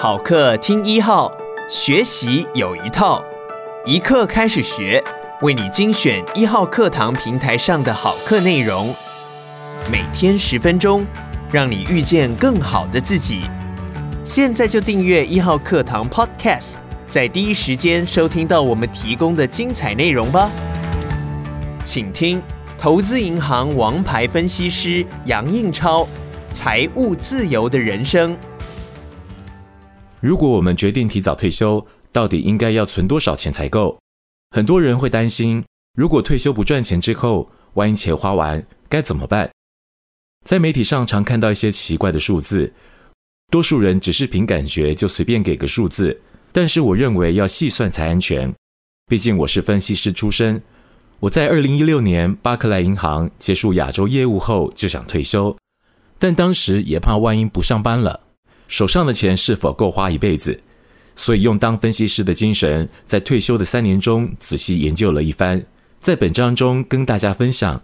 好课听一号，学习有一套，一课开始学，为你精选一号课堂平台上的好课内容，每天十分钟，让你遇见更好的自己。现在就订阅一号课堂 Podcast，在第一时间收听到我们提供的精彩内容吧。请听投资银行王牌分析师杨应超。财务自由的人生。如果我们决定提早退休，到底应该要存多少钱才够？很多人会担心，如果退休不赚钱之后，万一钱花完该怎么办？在媒体上常看到一些奇怪的数字，多数人只是凭感觉就随便给个数字，但是我认为要细算才安全。毕竟我是分析师出身，我在二零一六年巴克莱银行结束亚洲业务后就想退休。但当时也怕万一不上班了，手上的钱是否够花一辈子，所以用当分析师的精神，在退休的三年中仔细研究了一番，在本章中跟大家分享。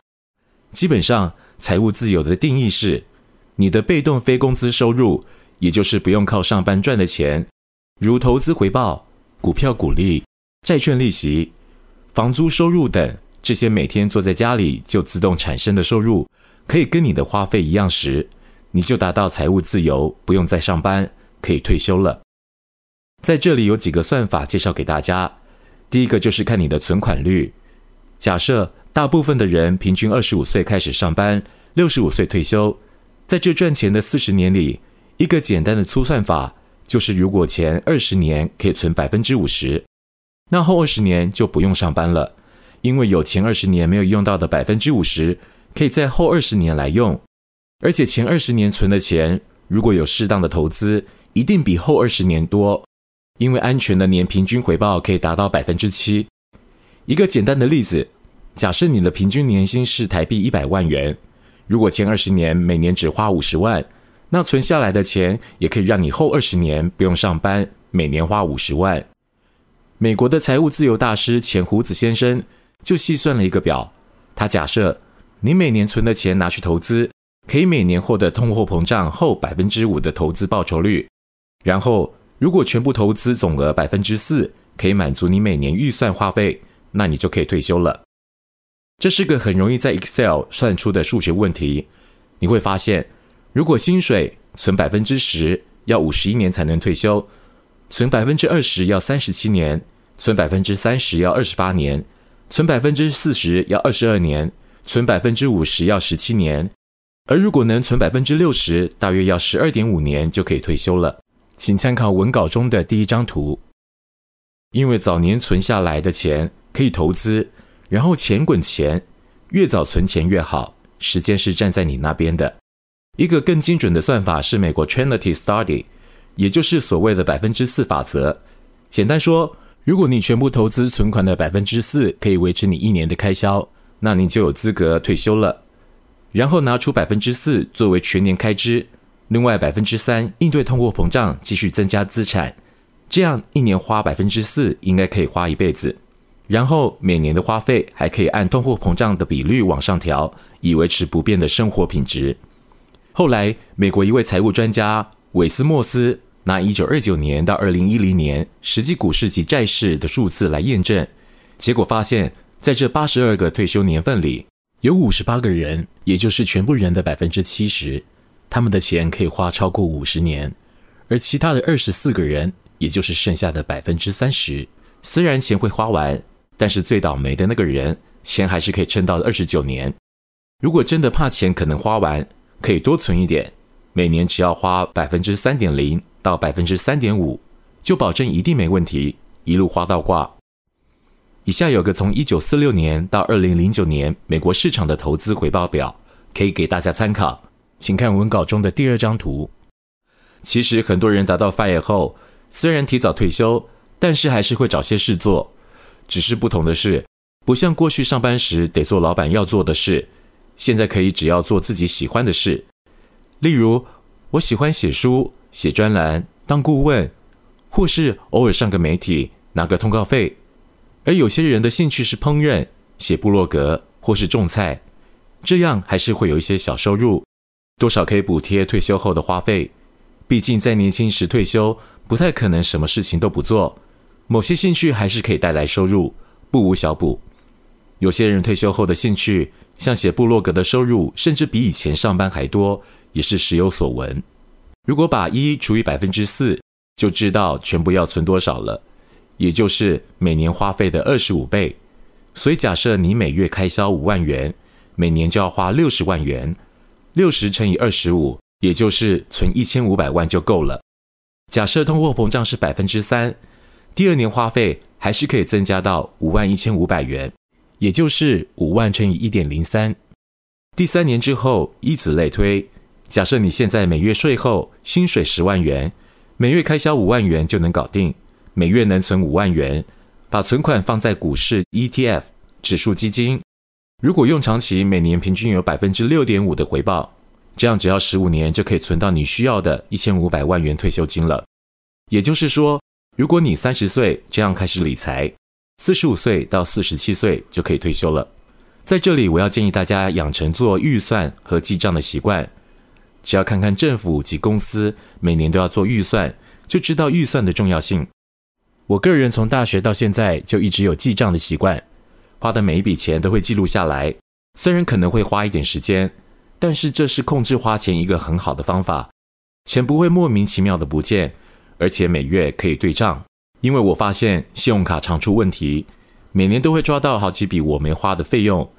基本上，财务自由的定义是，你的被动非工资收入，也就是不用靠上班赚的钱，如投资回报、股票股利、债券利息、房租收入等，这些每天坐在家里就自动产生的收入。可以跟你的花费一样时，你就达到财务自由，不用再上班，可以退休了。在这里有几个算法介绍给大家。第一个就是看你的存款率。假设大部分的人平均二十五岁开始上班，六十五岁退休，在这赚钱的四十年里，一个简单的粗算法就是，如果前二十年可以存百分之五十，那后二十年就不用上班了，因为有前二十年没有用到的百分之五十。可以在后二十年来用，而且前二十年存的钱，如果有适当的投资，一定比后二十年多，因为安全的年平均回报可以达到百分之七。一个简单的例子，假设你的平均年薪是台币一百万元，如果前二十年每年只花五十万，那存下来的钱也可以让你后二十年不用上班，每年花五十万。美国的财务自由大师钱胡子先生就细算了一个表，他假设。你每年存的钱拿去投资，可以每年获得通货膨胀后百分之五的投资报酬率。然后，如果全部投资总额百分之四，可以满足你每年预算花费，那你就可以退休了。这是个很容易在 Excel 算出的数学问题。你会发现，如果薪水存百分之十要五十一年才能退休，存百分之二十要三十七年，存百分之三十要二十八年，存百分之四十要二十二年。存百分之五十要十七年，而如果能存百分之六十，大约要十二点五年就可以退休了。请参考文稿中的第一张图。因为早年存下来的钱可以投资，然后钱滚钱，越早存钱越好。时间是站在你那边的。一个更精准的算法是美国 Trinity Study，也就是所谓的百分之四法则。简单说，如果你全部投资存款的百分之四，可以维持你一年的开销。那你就有资格退休了，然后拿出百分之四作为全年开支，另外百分之三应对通货膨胀继续增加资产，这样一年花百分之四应该可以花一辈子，然后每年的花费还可以按通货膨胀的比率往上调，以维持不变的生活品质。后来，美国一位财务专家韦斯莫斯拿一九二九年到二零一零年实际股市及债市的数字来验证，结果发现。在这八十二个退休年份里，有五十八个人，也就是全部人的百分之七十，他们的钱可以花超过五十年；而其他的二十四个人，也就是剩下的百分之三十，虽然钱会花完，但是最倒霉的那个人，钱还是可以撑到二十九年。如果真的怕钱可能花完，可以多存一点，每年只要花百分之三点零到百分之三点五，就保证一定没问题，一路花到挂。以下有个从一九四六年到二零零九年美国市场的投资回报表，可以给大家参考。请看文稿中的第二张图。其实很多人达到 FIRE 后，虽然提早退休，但是还是会找些事做。只是不同的是，不像过去上班时得做老板要做的事，现在可以只要做自己喜欢的事。例如，我喜欢写书、写专栏、当顾问，或是偶尔上个媒体拿个通告费。而有些人的兴趣是烹饪、写部落格或是种菜，这样还是会有一些小收入，多少可以补贴退休后的花费。毕竟在年轻时退休，不太可能什么事情都不做。某些兴趣还是可以带来收入，不无小补。有些人退休后的兴趣，像写部落格的收入，甚至比以前上班还多，也是时有所闻。如果把一除以百分之四，就知道全部要存多少了，也就是每年花费的二十五倍。所以假设你每月开销五万元，每年就要花六十万元，六十乘以二十五，也就是存一千五百万就够了。假设通货膨胀是百分之三，第二年花费还是可以增加到五万一千五百元。也就是五万乘以一点零三，第三年之后，以此类推。假设你现在每月税后薪水十万元，每月开销五万元就能搞定，每月能存五万元，把存款放在股市 ETF 指数基金。如果用长期，每年平均有百分之六点五的回报，这样只要十五年就可以存到你需要的一千五百万元退休金了。也就是说，如果你三十岁这样开始理财。四十五岁到四十七岁就可以退休了。在这里，我要建议大家养成做预算和记账的习惯。只要看看政府及公司每年都要做预算，就知道预算的重要性。我个人从大学到现在就一直有记账的习惯，花的每一笔钱都会记录下来。虽然可能会花一点时间，但是这是控制花钱一个很好的方法。钱不会莫名其妙的不见，而且每月可以对账。因为我发现信用卡常出问题，每年都会抓到好几笔我没花的费用。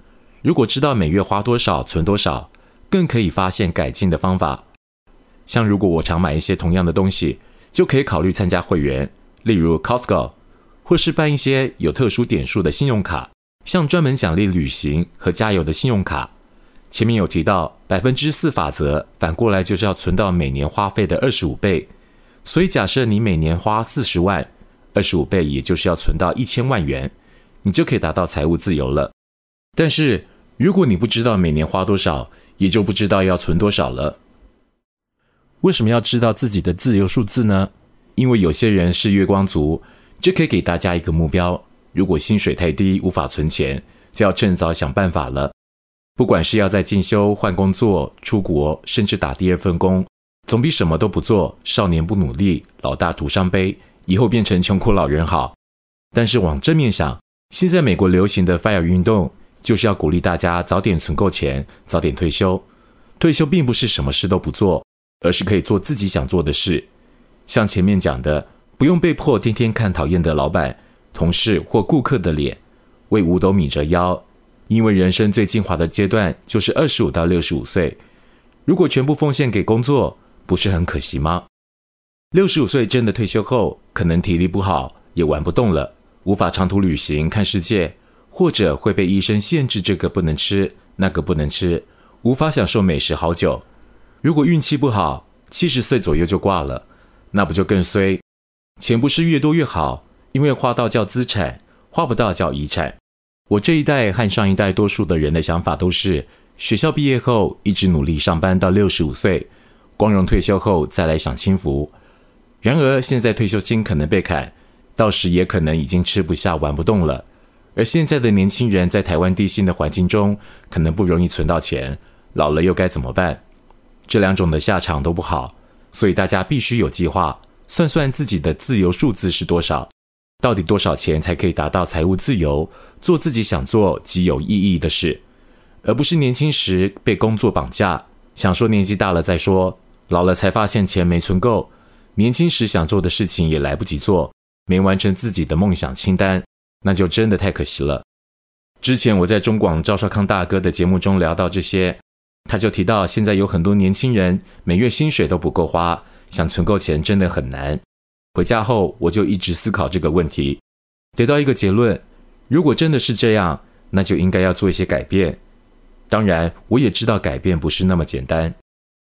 如果知道每月花多少，存多少，更可以发现改进的方法。像如果我常买一些同样的东西，就可以考虑参加会员，例如 Costco，或是办一些有特殊点数的信用卡，像专门奖励旅行和加油的信用卡。前面有提到百分之四法则，反过来就是要存到每年花费的二十五倍。所以假设你每年花四十万。二十五倍，也就是要存到一千万元，你就可以达到财务自由了。但是，如果你不知道每年花多少，也就不知道要存多少了。为什么要知道自己的自由数字呢？因为有些人是月光族，这可以给大家一个目标：如果薪水太低，无法存钱，就要趁早想办法了。不管是要在进修、换工作、出国，甚至打第二份工，总比什么都不做、少年不努力、老大徒伤悲。以后变成穷苦老人好，但是往正面想，现在美国流行的 FIRE 运动就是要鼓励大家早点存够钱，早点退休。退休并不是什么事都不做，而是可以做自己想做的事。像前面讲的，不用被迫天天看讨厌的老板、同事或顾客的脸，为五斗米折腰。因为人生最精华的阶段就是二十五到六十五岁，如果全部奉献给工作，不是很可惜吗？六十五岁真的退休后，可能体力不好，也玩不动了，无法长途旅行看世界，或者会被医生限制这个不能吃，那个不能吃，无法享受美食好久。如果运气不好，七十岁左右就挂了，那不就更衰？钱不是越多越好，因为花到叫资产，花不到叫遗产。我这一代和上一代多数的人的想法都是，学校毕业后一直努力上班到六十五岁，光荣退休后再来享清福。然而，现在退休金可能被砍，到时也可能已经吃不下、玩不动了。而现在的年轻人在台湾地心的环境中，可能不容易存到钱，老了又该怎么办？这两种的下场都不好，所以大家必须有计划，算算自己的自由数字是多少，到底多少钱才可以达到财务自由，做自己想做极有意义的事，而不是年轻时被工作绑架，想说年纪大了再说，老了才发现钱没存够。年轻时想做的事情也来不及做，没完成自己的梦想清单，那就真的太可惜了。之前我在中广赵少康大哥的节目中聊到这些，他就提到现在有很多年轻人每月薪水都不够花，想存够钱真的很难。回家后我就一直思考这个问题，得到一个结论：如果真的是这样，那就应该要做一些改变。当然，我也知道改变不是那么简单。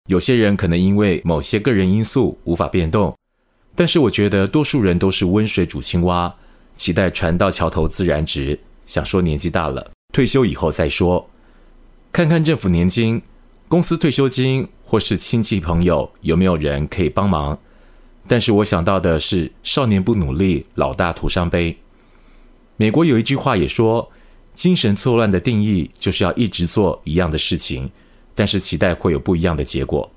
有些人可能因为某些个人因素无法变动，但是我觉得多数人都是温水煮青蛙，期待船到桥头自然直。想说年纪大了，退休以后再说，看看政府年金、公司退休金，或是亲戚朋友有没有人可以帮忙。但是我想到的是，少年不努力，老大徒伤悲。美国有一句话也说，精神错乱的定义就是要一直做一样的事情。但是期待会有不一样的结果。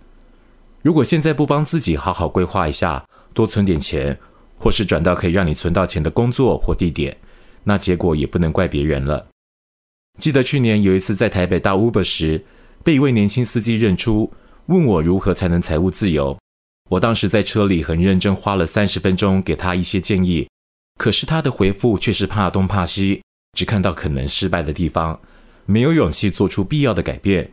如果现在不帮自己好好规划一下，多存点钱，或是转到可以让你存到钱的工作或地点，那结果也不能怪别人了。记得去年有一次在台北搭 Uber 时，被一位年轻司机认出，问我如何才能财务自由。我当时在车里很认真，花了三十分钟给他一些建议，可是他的回复却是怕东怕西，只看到可能失败的地方，没有勇气做出必要的改变。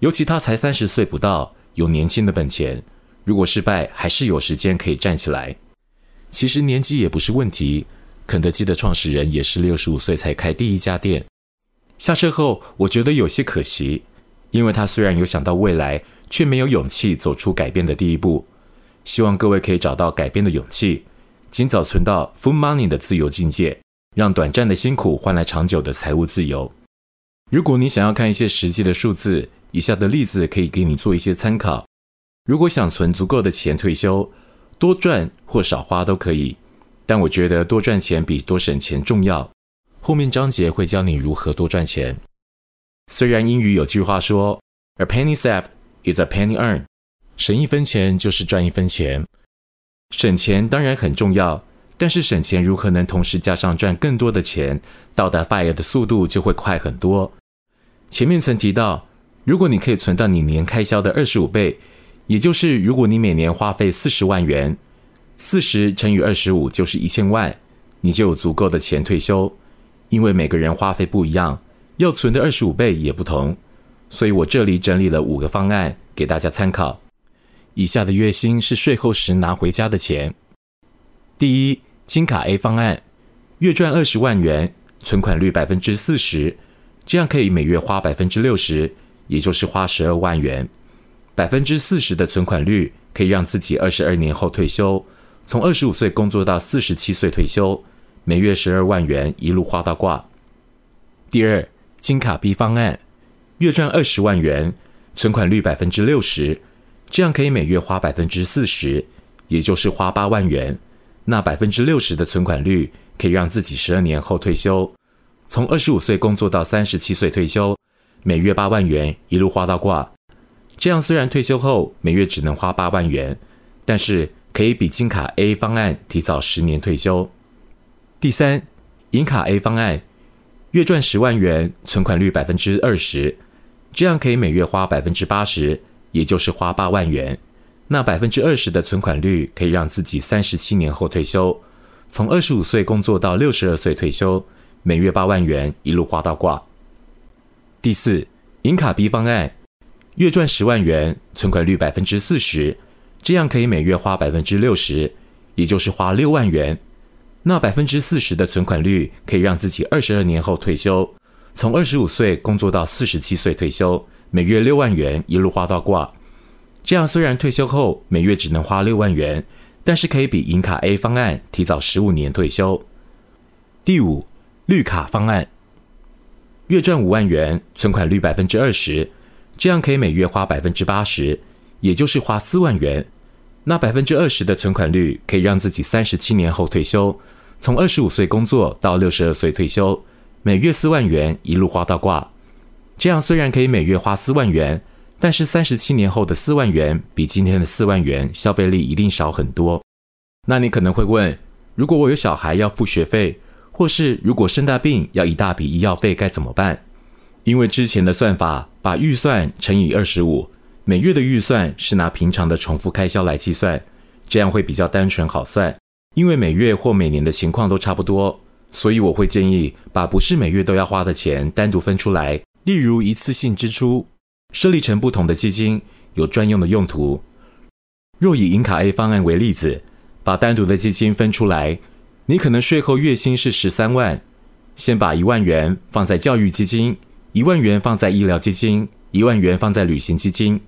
尤其他才三十岁不到，有年轻的本钱，如果失败，还是有时间可以站起来。其实年纪也不是问题，肯德基的创始人也是六十五岁才开第一家店。下车后，我觉得有些可惜，因为他虽然有想到未来，却没有勇气走出改变的第一步。希望各位可以找到改变的勇气，尽早存到 Full Money 的自由境界，让短暂的辛苦换来长久的财务自由。如果你想要看一些实际的数字，以下的例子可以给你做一些参考。如果想存足够的钱退休，多赚或少花都可以，但我觉得多赚钱比多省钱重要。后面章节会教你如何多赚钱。虽然英语有句话说，“A penny saved is a penny earned”，省一分钱就是赚一分钱。省钱当然很重要，但是省钱如何能同时加上赚更多的钱，到达 FIRE 的速度就会快很多。前面曾提到，如果你可以存到你年开销的二十五倍，也就是如果你每年花费四十万元，四十乘以二十五就是一千万，你就有足够的钱退休。因为每个人花费不一样，要存的二十五倍也不同，所以我这里整理了五个方案给大家参考。以下的月薪是税后时拿回家的钱。第一，金卡 A 方案，月赚二十万元，存款率百分之四十，这样可以每月花百分之六十，也就是花十二万元。百分之四十的存款率可以让自己二十二年后退休，从二十五岁工作到四十七岁退休。每月十二万元，一路花到挂。第二，金卡 B 方案，月赚二十万元，存款率百分之六十，这样可以每月花百分之四十，也就是花八万元。那百分之六十的存款率可以让自己十二年后退休，从二十五岁工作到三十七岁退休，每月八万元，一路花到挂。这样虽然退休后每月只能花八万元，但是可以比金卡 A 方案提早十年退休。第三，银卡 A 方案，月赚十万元，存款率百分之二十，这样可以每月花百分之八十，也就是花八万元。那百分之二十的存款率可以让自己三十七年后退休，从二十五岁工作到六十二岁退休，每月八万元，一路花到挂。第四，银卡 B 方案，月赚十万元，存款率百分之四十，这样可以每月花百分之六十，也就是花六万元。那百分之四十的存款率可以让自己二十二年后退休，从二十五岁工作到四十七岁退休，每月六万元，一路花到挂。这样虽然退休后每月只能花六万元，但是可以比银卡 A 方案提早十五年退休。第五，绿卡方案，月赚五万元，存款率百分之二十，这样可以每月花百分之八十，也就是花四万元。那百分之二十的存款率可以让自己三十七年后退休，从二十五岁工作到六十二岁退休，每月四万元，一路花到挂。这样虽然可以每月花四万元，但是三十七年后的四万元比今天的四万元消费力一定少很多。那你可能会问，如果我有小孩要付学费，或是如果生大病要一大笔医药费该怎么办？因为之前的算法把预算乘以二十五。每月的预算是拿平常的重复开销来计算，这样会比较单纯好算。因为每月或每年的情况都差不多，所以我会建议把不是每月都要花的钱单独分出来，例如一次性支出，设立成不同的基金，有专用的用途。若以银卡 A 方案为例子，把单独的基金分出来，你可能税后月薪是十三万，先把一万元放在教育基金，一万元放在医疗基金，一万元放在旅行基金。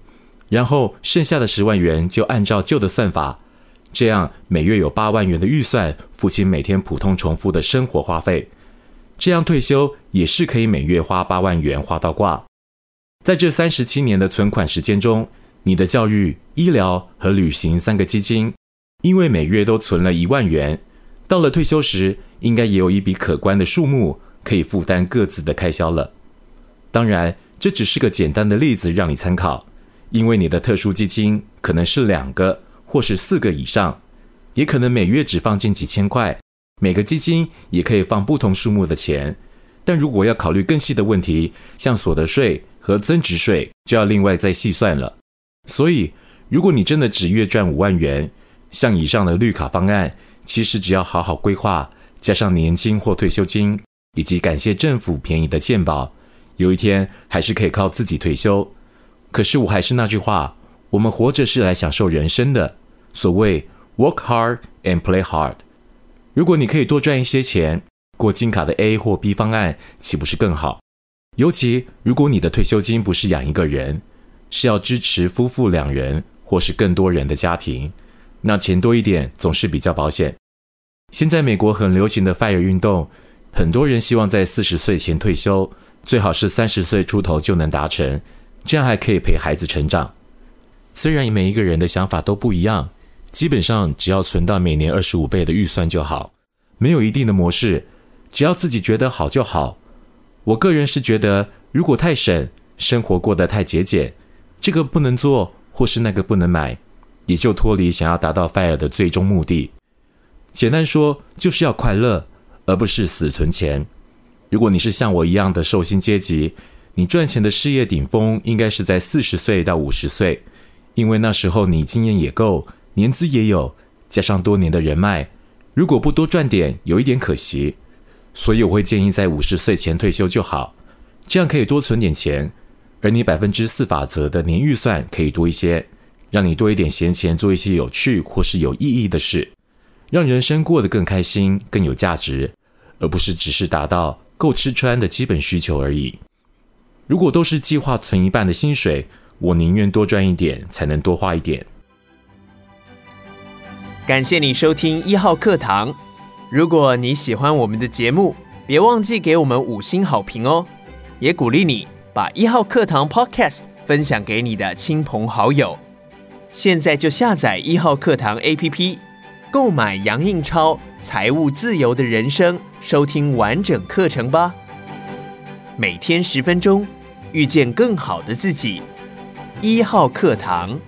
然后剩下的十万元就按照旧的算法，这样每月有八万元的预算，付清每天普通重复的生活花费。这样退休也是可以每月花八万元花到挂。在这三十七年的存款时间中，你的教育、医疗和旅行三个基金，因为每月都存了一万元，到了退休时，应该也有一笔可观的数目可以负担各自的开销了。当然，这只是个简单的例子，让你参考。因为你的特殊基金可能是两个或是四个以上，也可能每月只放进几千块，每个基金也可以放不同数目的钱。但如果要考虑更细的问题，像所得税和增值税，就要另外再细算了。所以，如果你真的只月赚五万元，像以上的绿卡方案，其实只要好好规划，加上年金或退休金，以及感谢政府便宜的健保，有一天还是可以靠自己退休。可是我还是那句话，我们活着是来享受人生的。所谓 “work hard and play hard”。如果你可以多赚一些钱，过金卡的 A 或 B 方案，岂不是更好？尤其如果你的退休金不是养一个人，是要支持夫妇两人或是更多人的家庭，那钱多一点总是比较保险。现在美国很流行的 FIRE 运动，很多人希望在四十岁前退休，最好是三十岁出头就能达成。这样还可以陪孩子成长。虽然每一个人的想法都不一样，基本上只要存到每年二十五倍的预算就好，没有一定的模式，只要自己觉得好就好。我个人是觉得，如果太省，生活过得太节俭，这个不能做，或是那个不能买，也就脱离想要达到 FIRE 的最终目的。简单说，就是要快乐，而不是死存钱。如果你是像我一样的受薪阶级，你赚钱的事业顶峰应该是在四十岁到五十岁，因为那时候你经验也够，年资也有，加上多年的人脉，如果不多赚点，有一点可惜。所以我会建议在五十岁前退休就好，这样可以多存点钱，而你百分之四法则的年预算可以多一些，让你多一点闲钱做一些有趣或是有意义的事，让人生过得更开心、更有价值，而不是只是达到够吃穿的基本需求而已。如果都是计划存一半的薪水，我宁愿多赚一点，才能多花一点。感谢你收听一号课堂。如果你喜欢我们的节目，别忘记给我们五星好评哦。也鼓励你把一号课堂 Podcast 分享给你的亲朋好友。现在就下载一号课堂 APP，购买杨应超《财务自由的人生》，收听完整课程吧。每天十分钟，遇见更好的自己。一号课堂。